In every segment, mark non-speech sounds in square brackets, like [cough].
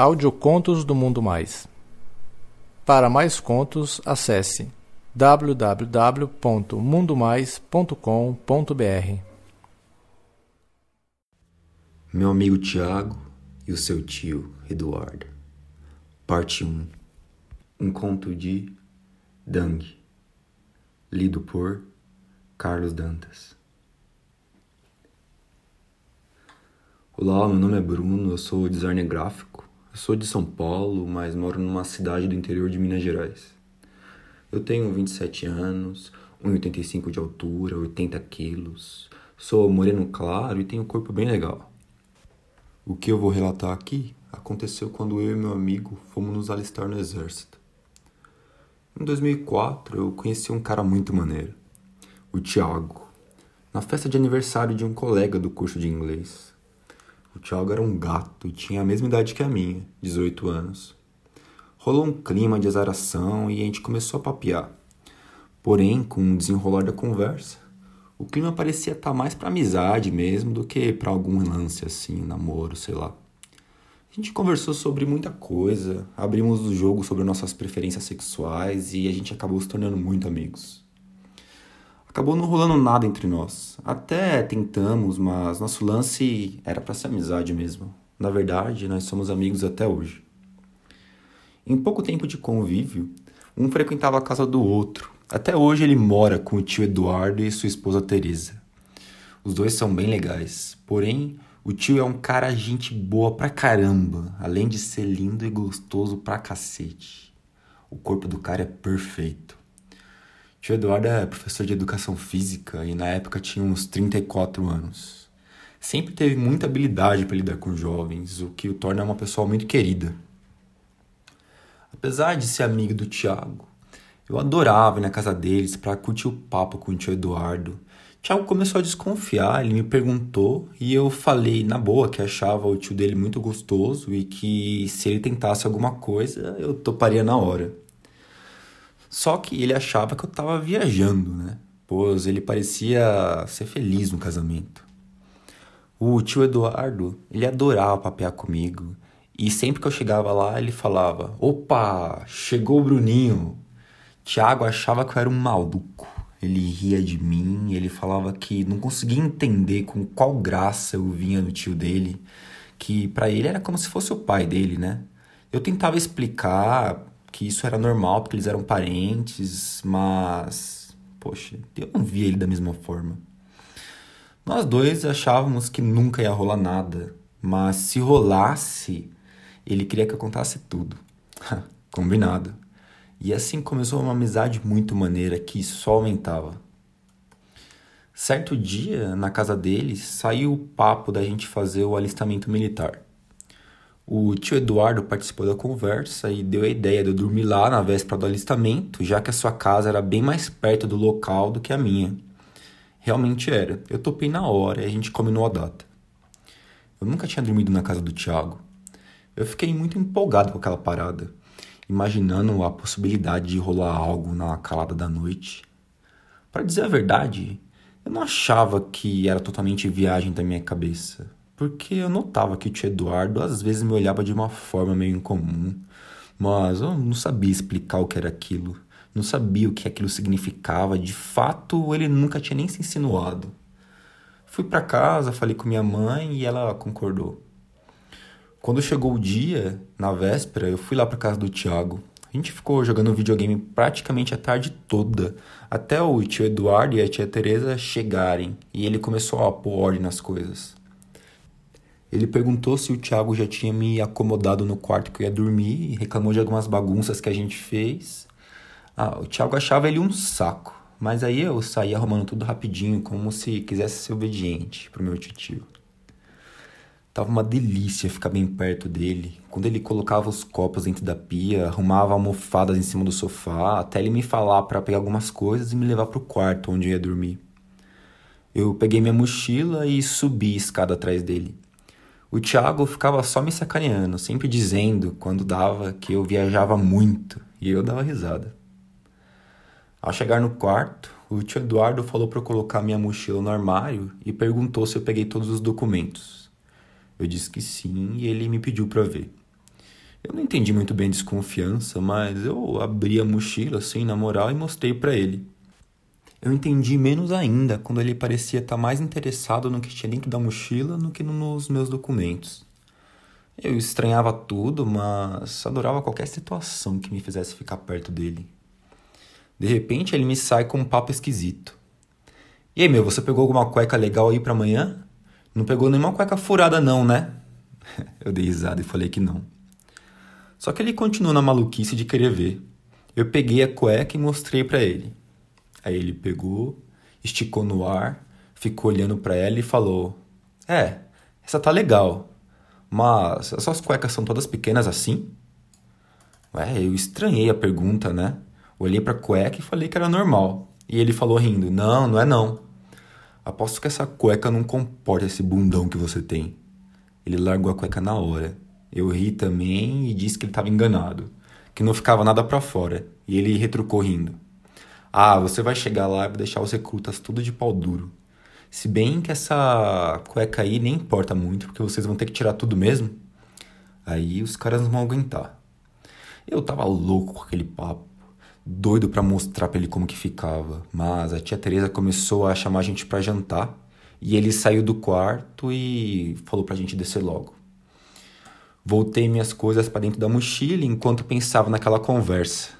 Audiocontos do Mundo Mais. Para mais contos, acesse www.mundomais.com.br. Meu amigo Tiago e o seu tio Eduardo. Parte 1. Um conto de Dang. Lido por Carlos Dantas. Olá, meu nome é Bruno, eu sou designer gráfico. Eu sou de São Paulo, mas moro numa cidade do interior de Minas Gerais. Eu tenho 27 anos, 1,85 de altura, 80 quilos. Sou moreno claro e tenho um corpo bem legal. O que eu vou relatar aqui aconteceu quando eu e meu amigo fomos nos alistar no exército. Em 2004, eu conheci um cara muito maneiro, o Thiago, na festa de aniversário de um colega do curso de inglês. O Thiago era um gato e tinha a mesma idade que a minha, 18 anos. Rolou um clima de azaração e a gente começou a papear. Porém, com o desenrolar da conversa, o clima parecia estar tá mais para amizade mesmo do que para algum lance assim, namoro, sei lá. A gente conversou sobre muita coisa, abrimos o jogo sobre nossas preferências sexuais e a gente acabou se tornando muito amigos. Acabou não rolando nada entre nós. Até tentamos, mas nosso lance era para ser amizade mesmo. Na verdade, nós somos amigos até hoje. Em pouco tempo de convívio, um frequentava a casa do outro. Até hoje ele mora com o tio Eduardo e sua esposa Teresa. Os dois são bem legais, porém o tio é um cara gente boa pra caramba, além de ser lindo e gostoso pra cacete. O corpo do cara é perfeito. Tio Eduardo é professor de educação física e na época tinha uns 34 anos. Sempre teve muita habilidade para lidar com jovens, o que o torna uma pessoa muito querida. Apesar de ser amigo do Tiago, eu adorava ir na casa deles para curtir o papo com o tio Eduardo. Tiago começou a desconfiar, ele me perguntou e eu falei na boa que achava o tio dele muito gostoso e que se ele tentasse alguma coisa eu toparia na hora. Só que ele achava que eu tava viajando, né? Pois ele parecia ser feliz no casamento. O tio Eduardo, ele adorava papear comigo. E sempre que eu chegava lá, ele falava: Opa, chegou o Bruninho. Tiago achava que eu era um maluco. Ele ria de mim, ele falava que não conseguia entender com qual graça eu vinha no tio dele, que para ele era como se fosse o pai dele, né? Eu tentava explicar que isso era normal porque eles eram parentes, mas poxa, eu não via ele da mesma forma. Nós dois achávamos que nunca ia rolar nada, mas se rolasse, ele queria que eu contasse tudo. [laughs] Combinado. E assim começou uma amizade muito maneira que só aumentava. Certo dia, na casa dele, saiu o papo da gente fazer o alistamento militar. O tio Eduardo participou da conversa e deu a ideia de eu dormir lá na véspera do alistamento, já que a sua casa era bem mais perto do local do que a minha. Realmente era. Eu topei na hora e a gente combinou a data. Eu nunca tinha dormido na casa do Thiago. Eu fiquei muito empolgado com aquela parada, imaginando a possibilidade de rolar algo na calada da noite. Para dizer a verdade, eu não achava que era totalmente viagem da minha cabeça porque eu notava que o tio Eduardo às vezes me olhava de uma forma meio incomum, mas eu não sabia explicar o que era aquilo, não sabia o que aquilo significava, de fato ele nunca tinha nem se insinuado. Fui para casa, falei com minha mãe e ela concordou. Quando chegou o dia, na véspera, eu fui lá para casa do Tiago. A gente ficou jogando videogame praticamente a tarde toda, até o tio Eduardo e a tia Teresa chegarem, e ele começou a pôr ordem nas coisas. Ele perguntou se o Thiago já tinha me acomodado no quarto que eu ia dormir, reclamou de algumas bagunças que a gente fez. Ah, o Thiago achava ele um saco, mas aí eu saí arrumando tudo rapidinho, como se quisesse ser obediente pro meu tio. Tava uma delícia ficar bem perto dele. Quando ele colocava os copos dentro da pia, arrumava almofadas em cima do sofá, até ele me falar para pegar algumas coisas e me levar pro quarto onde eu ia dormir. Eu peguei minha mochila e subi a escada atrás dele. O Thiago ficava só me sacaneando, sempre dizendo, quando dava, que eu viajava muito, e eu dava risada. Ao chegar no quarto, o tio Eduardo falou para eu colocar minha mochila no armário e perguntou se eu peguei todos os documentos. Eu disse que sim e ele me pediu para ver. Eu não entendi muito bem desconfiança, mas eu abri a mochila assim, na moral, e mostrei para ele. Eu entendi menos ainda quando ele parecia estar mais interessado no que tinha dentro da mochila do que nos meus documentos. Eu estranhava tudo, mas adorava qualquer situação que me fizesse ficar perto dele. De repente ele me sai com um papo esquisito. E aí, meu, você pegou alguma cueca legal aí para amanhã? Não pegou nenhuma cueca furada, não, né? [laughs] Eu dei risada e falei que não. Só que ele continuou na maluquice de querer ver. Eu peguei a cueca e mostrei para ele. Aí ele pegou, esticou no ar, ficou olhando para ela e falou: É, essa tá legal, mas as suas cuecas são todas pequenas assim? Ué, eu estranhei a pergunta, né? Olhei pra cueca e falei que era normal. E ele falou rindo: Não, não é não. Aposto que essa cueca não comporta esse bundão que você tem. Ele largou a cueca na hora. Eu ri também e disse que ele estava enganado, que não ficava nada para fora. E ele retrucou rindo. Ah, você vai chegar lá e vai deixar os recrutas tudo de pau duro. Se bem que essa cueca aí nem importa muito, porque vocês vão ter que tirar tudo mesmo. Aí os caras não vão aguentar. Eu tava louco com aquele papo, doido para mostrar para ele como que ficava, mas a tia Teresa começou a chamar a gente para jantar e ele saiu do quarto e falou pra gente descer logo. Voltei minhas coisas para dentro da mochila enquanto pensava naquela conversa.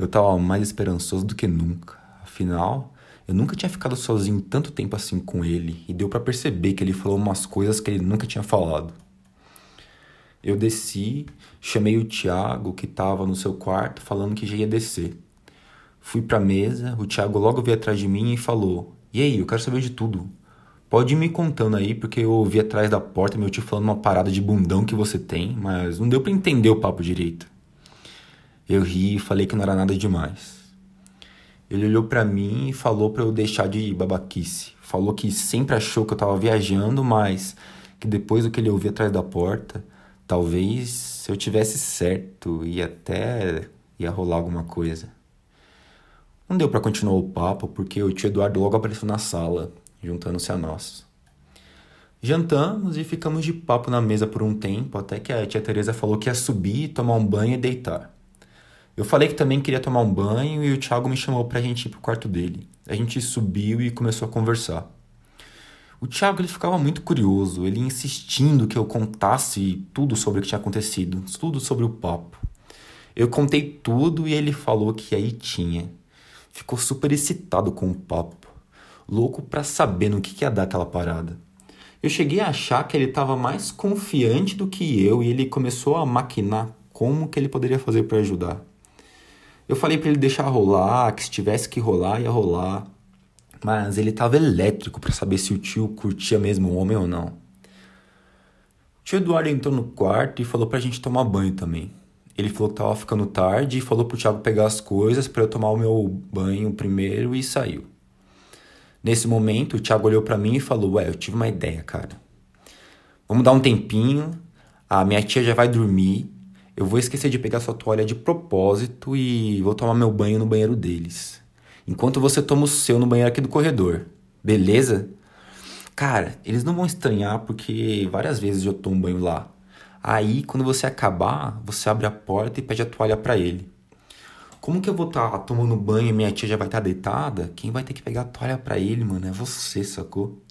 Eu estava mais esperançoso do que nunca. Afinal, eu nunca tinha ficado sozinho tanto tempo assim com ele e deu para perceber que ele falou umas coisas que ele nunca tinha falado. Eu desci, chamei o Tiago, que estava no seu quarto, falando que já ia descer. Fui para a mesa, o Tiago logo veio atrás de mim e falou: E aí, eu quero saber de tudo. Pode ir me contando aí, porque eu ouvi atrás da porta meu tio falando uma parada de bundão que você tem, mas não deu para entender o papo direito. Eu ri e falei que não era nada demais. Ele olhou para mim e falou para eu deixar de babaquice. Falou que sempre achou que eu tava viajando, mas que depois do que ele ouviu atrás da porta, talvez eu tivesse certo e até ia rolar alguma coisa. Não deu para continuar o papo porque o tio Eduardo logo apareceu na sala, juntando-se a nós. Jantamos e ficamos de papo na mesa por um tempo, até que a tia Teresa falou que ia subir, tomar um banho e deitar. Eu falei que também queria tomar um banho e o Thiago me chamou pra gente ir pro quarto dele. A gente subiu e começou a conversar. O Thiago ele ficava muito curioso, ele insistindo que eu contasse tudo sobre o que tinha acontecido, tudo sobre o papo. Eu contei tudo e ele falou que aí tinha. Ficou super excitado com o papo, louco para saber no que, que ia dar aquela parada. Eu cheguei a achar que ele estava mais confiante do que eu e ele começou a maquinar como que ele poderia fazer para ajudar. Eu falei para ele deixar rolar, que se tivesse que rolar, ia rolar. Mas ele tava elétrico para saber se o tio curtia mesmo o homem ou não. O tio Eduardo entrou no quarto e falou pra gente tomar banho também. Ele falou que tava ficando tarde e falou pro Thiago pegar as coisas para eu tomar o meu banho primeiro e saiu. Nesse momento, o Thiago olhou para mim e falou: Ué, eu tive uma ideia, cara. Vamos dar um tempinho, a minha tia já vai dormir eu vou esquecer de pegar sua toalha de propósito e vou tomar meu banho no banheiro deles. Enquanto você toma o seu no banheiro aqui do corredor. Beleza? Cara, eles não vão estranhar porque várias vezes eu tomo banho lá. Aí, quando você acabar, você abre a porta e pede a toalha para ele. Como que eu vou estar tá tomando banho e minha tia já vai estar tá deitada? Quem vai ter que pegar a toalha para ele, mano, é você, sacou?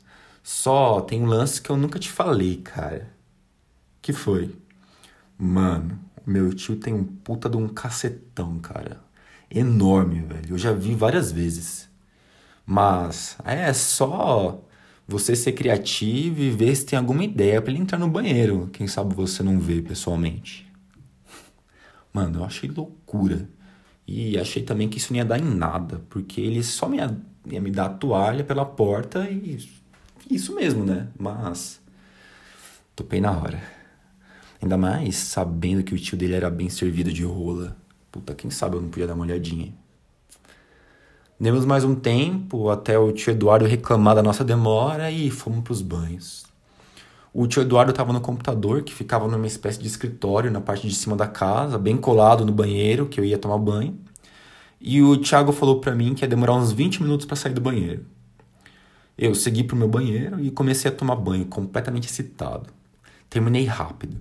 Só tem um lance que eu nunca te falei, cara. Que foi? Mano, meu tio tem um puta de um cacetão, cara. Enorme, velho. Eu já vi várias vezes. Mas é só você ser criativo e ver se tem alguma ideia para ele entrar no banheiro. Quem sabe você não vê pessoalmente. Mano, eu achei loucura. E achei também que isso não ia dar em nada, porque ele só me ia, ia me dar a toalha pela porta e isso mesmo, né? Mas topei na hora. Ainda mais sabendo que o tio dele era bem servido de rola. Puta, quem sabe eu não podia dar uma olhadinha. Demos mais um tempo até o tio Eduardo reclamar da nossa demora e fomos pros banhos. O tio Eduardo estava no computador, que ficava numa espécie de escritório na parte de cima da casa, bem colado no banheiro, que eu ia tomar banho. E o Thiago falou para mim que ia demorar uns 20 minutos para sair do banheiro. Eu segui pro meu banheiro e comecei a tomar banho, completamente excitado. Terminei rápido.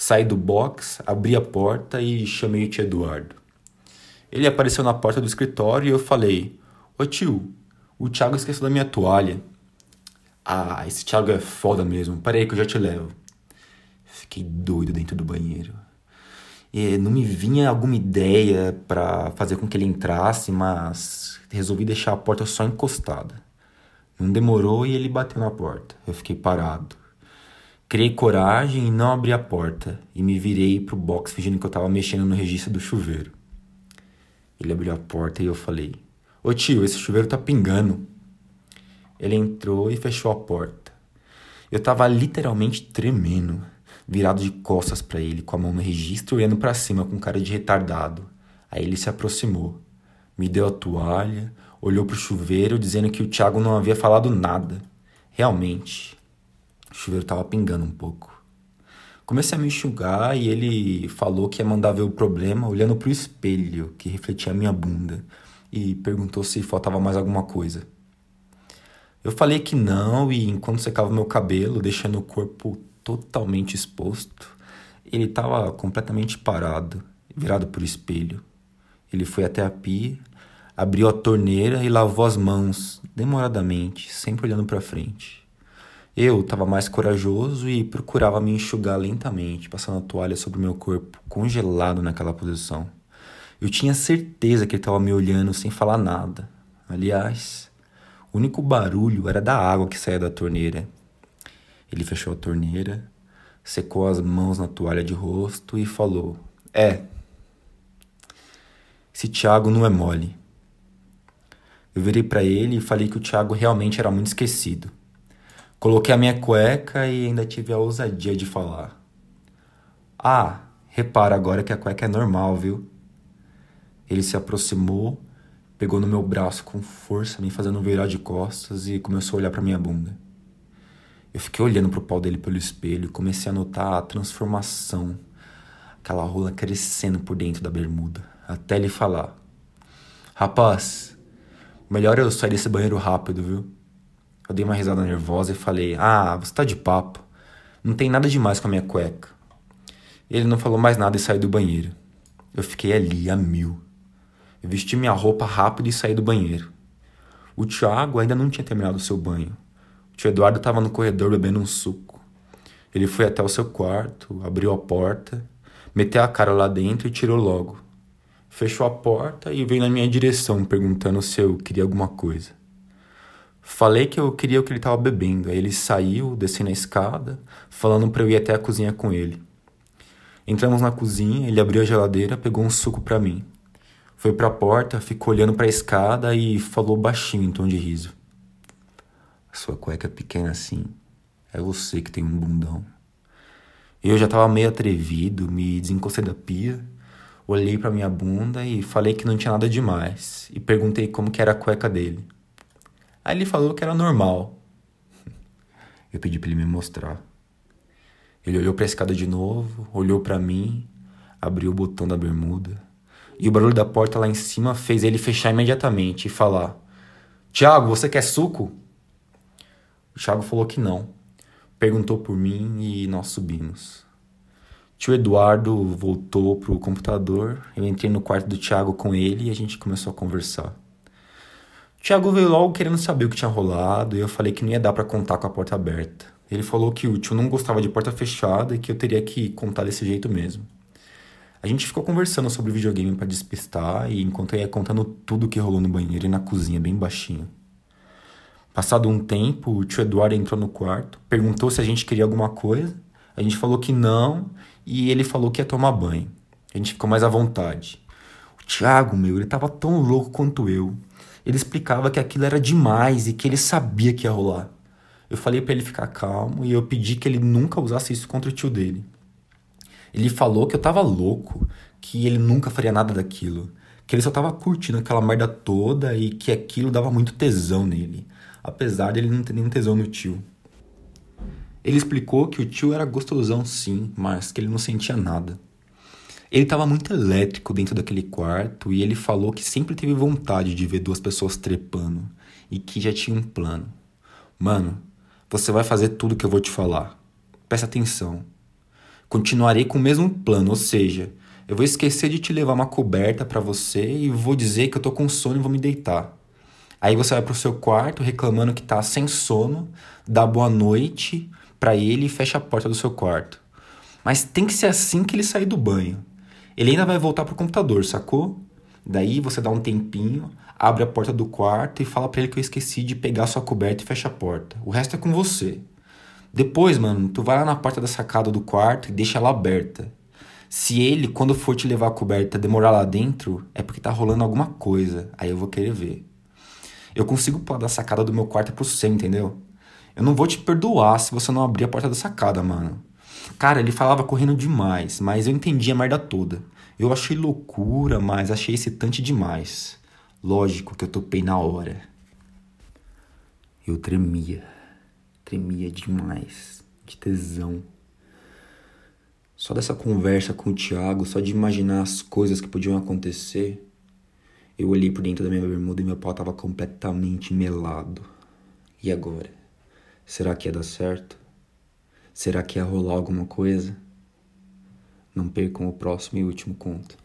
Saí do box, abri a porta e chamei o tio Eduardo. Ele apareceu na porta do escritório e eu falei: Ô tio, o Thiago esqueceu da minha toalha. Ah, esse Thiago é foda mesmo. Peraí que eu já te levo. Fiquei doido dentro do banheiro. E não me vinha alguma ideia para fazer com que ele entrasse, mas resolvi deixar a porta só encostada. Não demorou e ele bateu na porta. Eu fiquei parado. Criei coragem e não abri a porta e me virei pro box fingindo que eu tava mexendo no registro do chuveiro. Ele abriu a porta e eu falei: Ô tio, esse chuveiro tá pingando. Ele entrou e fechou a porta. Eu tava literalmente tremendo, virado de costas para ele, com a mão no registro, olhando para cima com cara de retardado. Aí ele se aproximou, me deu a toalha, olhou pro chuveiro, dizendo que o Thiago não havia falado nada. Realmente, o chuveiro tava pingando um pouco. Comecei a me enxugar e ele falou que ia mandar ver o problema olhando pro espelho que refletia a minha bunda e perguntou se faltava mais alguma coisa. Eu falei que não e enquanto secava meu cabelo, deixando o corpo totalmente exposto, ele estava completamente parado, virado pro espelho. Ele foi até a pia, abriu a torneira e lavou as mãos, demoradamente, sempre olhando para frente. Eu estava mais corajoso e procurava me enxugar lentamente, passando a toalha sobre o meu corpo, congelado naquela posição. Eu tinha certeza que ele estava me olhando sem falar nada. Aliás, o único barulho era da água que saía da torneira. Ele fechou a torneira, secou as mãos na toalha de rosto e falou: É, esse Tiago não é mole. Eu virei para ele e falei que o Tiago realmente era muito esquecido. Coloquei a minha cueca e ainda tive a ousadia de falar. Ah, repara agora que a cueca é normal, viu? Ele se aproximou, pegou no meu braço com força, me fazendo virar de costas e começou a olhar para minha bunda. Eu fiquei olhando pro pau dele pelo espelho e comecei a notar a transformação, aquela rola crescendo por dentro da bermuda, até ele falar: Rapaz, melhor eu sair desse banheiro rápido, viu? Eu dei uma risada nervosa e falei: Ah, você tá de papo. Não tem nada demais com a minha cueca. Ele não falou mais nada e saiu do banheiro. Eu fiquei ali, a mil. Eu vesti minha roupa rápido e saí do banheiro. O Thiago ainda não tinha terminado o seu banho. O tio Eduardo estava no corredor bebendo um suco. Ele foi até o seu quarto, abriu a porta, meteu a cara lá dentro e tirou logo. Fechou a porta e veio na minha direção perguntando se eu queria alguma coisa. Falei que eu queria o que ele estava bebendo. Aí ele saiu, descendo a escada, falando para eu ir até a cozinha com ele. Entramos na cozinha, ele abriu a geladeira, pegou um suco para mim. Foi para a porta, ficou olhando para a escada e falou baixinho em tom de riso. Sua cueca é pequena assim. É você que tem um bundão. Eu já estava meio atrevido, me desencostei da pia, olhei para minha bunda e falei que não tinha nada demais e perguntei como que era a cueca dele. Aí ele falou que era normal. Eu pedi para ele me mostrar. Ele olhou para a escada de novo, olhou para mim, abriu o botão da bermuda. E o barulho da porta lá em cima fez ele fechar imediatamente e falar: Tiago, você quer suco? O Tiago falou que não. Perguntou por mim e nós subimos. Tio Eduardo voltou pro computador. Eu entrei no quarto do Tiago com ele e a gente começou a conversar. Tiago veio logo querendo saber o que tinha rolado e eu falei que não ia dar para contar com a porta aberta. Ele falou que o tio não gostava de porta fechada e que eu teria que contar desse jeito mesmo. A gente ficou conversando sobre videogame para despistar e enquanto eu ia contando tudo que rolou no banheiro e na cozinha bem baixinho. Passado um tempo, o tio Eduardo entrou no quarto, perguntou se a gente queria alguma coisa. A gente falou que não e ele falou que ia tomar banho. A gente ficou mais à vontade. O Thiago, meu, ele tava tão louco quanto eu. Ele explicava que aquilo era demais e que ele sabia que ia rolar. Eu falei para ele ficar calmo e eu pedi que ele nunca usasse isso contra o tio dele. Ele falou que eu tava louco, que ele nunca faria nada daquilo, que ele só tava curtindo aquela merda toda e que aquilo dava muito tesão nele, apesar de ele não ter nenhum tesão no tio. Ele explicou que o tio era gostosão sim, mas que ele não sentia nada. Ele estava muito elétrico dentro daquele quarto e ele falou que sempre teve vontade de ver duas pessoas trepando e que já tinha um plano. Mano, você vai fazer tudo que eu vou te falar. Presta atenção. Continuarei com o mesmo plano, ou seja, eu vou esquecer de te levar uma coberta para você e vou dizer que eu tô com sono e vou me deitar. Aí você vai pro seu quarto reclamando que tá sem sono, dá boa noite para ele e fecha a porta do seu quarto. Mas tem que ser assim que ele sair do banho. Ele ainda vai voltar pro computador, sacou? Daí você dá um tempinho, abre a porta do quarto e fala para ele que eu esqueci de pegar sua coberta e fecha a porta. O resto é com você. Depois, mano, tu vai lá na porta da sacada do quarto e deixa ela aberta. Se ele, quando for te levar a coberta, demorar lá dentro, é porque tá rolando alguma coisa. Aí eu vou querer ver. Eu consigo pular da sacada do meu quarto pro seu, entendeu? Eu não vou te perdoar se você não abrir a porta da sacada, mano. Cara, ele falava correndo demais, mas eu entendi a merda toda. Eu achei loucura, mas achei excitante demais. Lógico que eu topei na hora. Eu tremia. Tremia demais. De tesão. Só dessa conversa com o Thiago, só de imaginar as coisas que podiam acontecer, eu olhei por dentro da minha bermuda e meu pau tava completamente melado. E agora? Será que ia dar certo? Será que ia rolar alguma coisa? Não percam o próximo e último conto.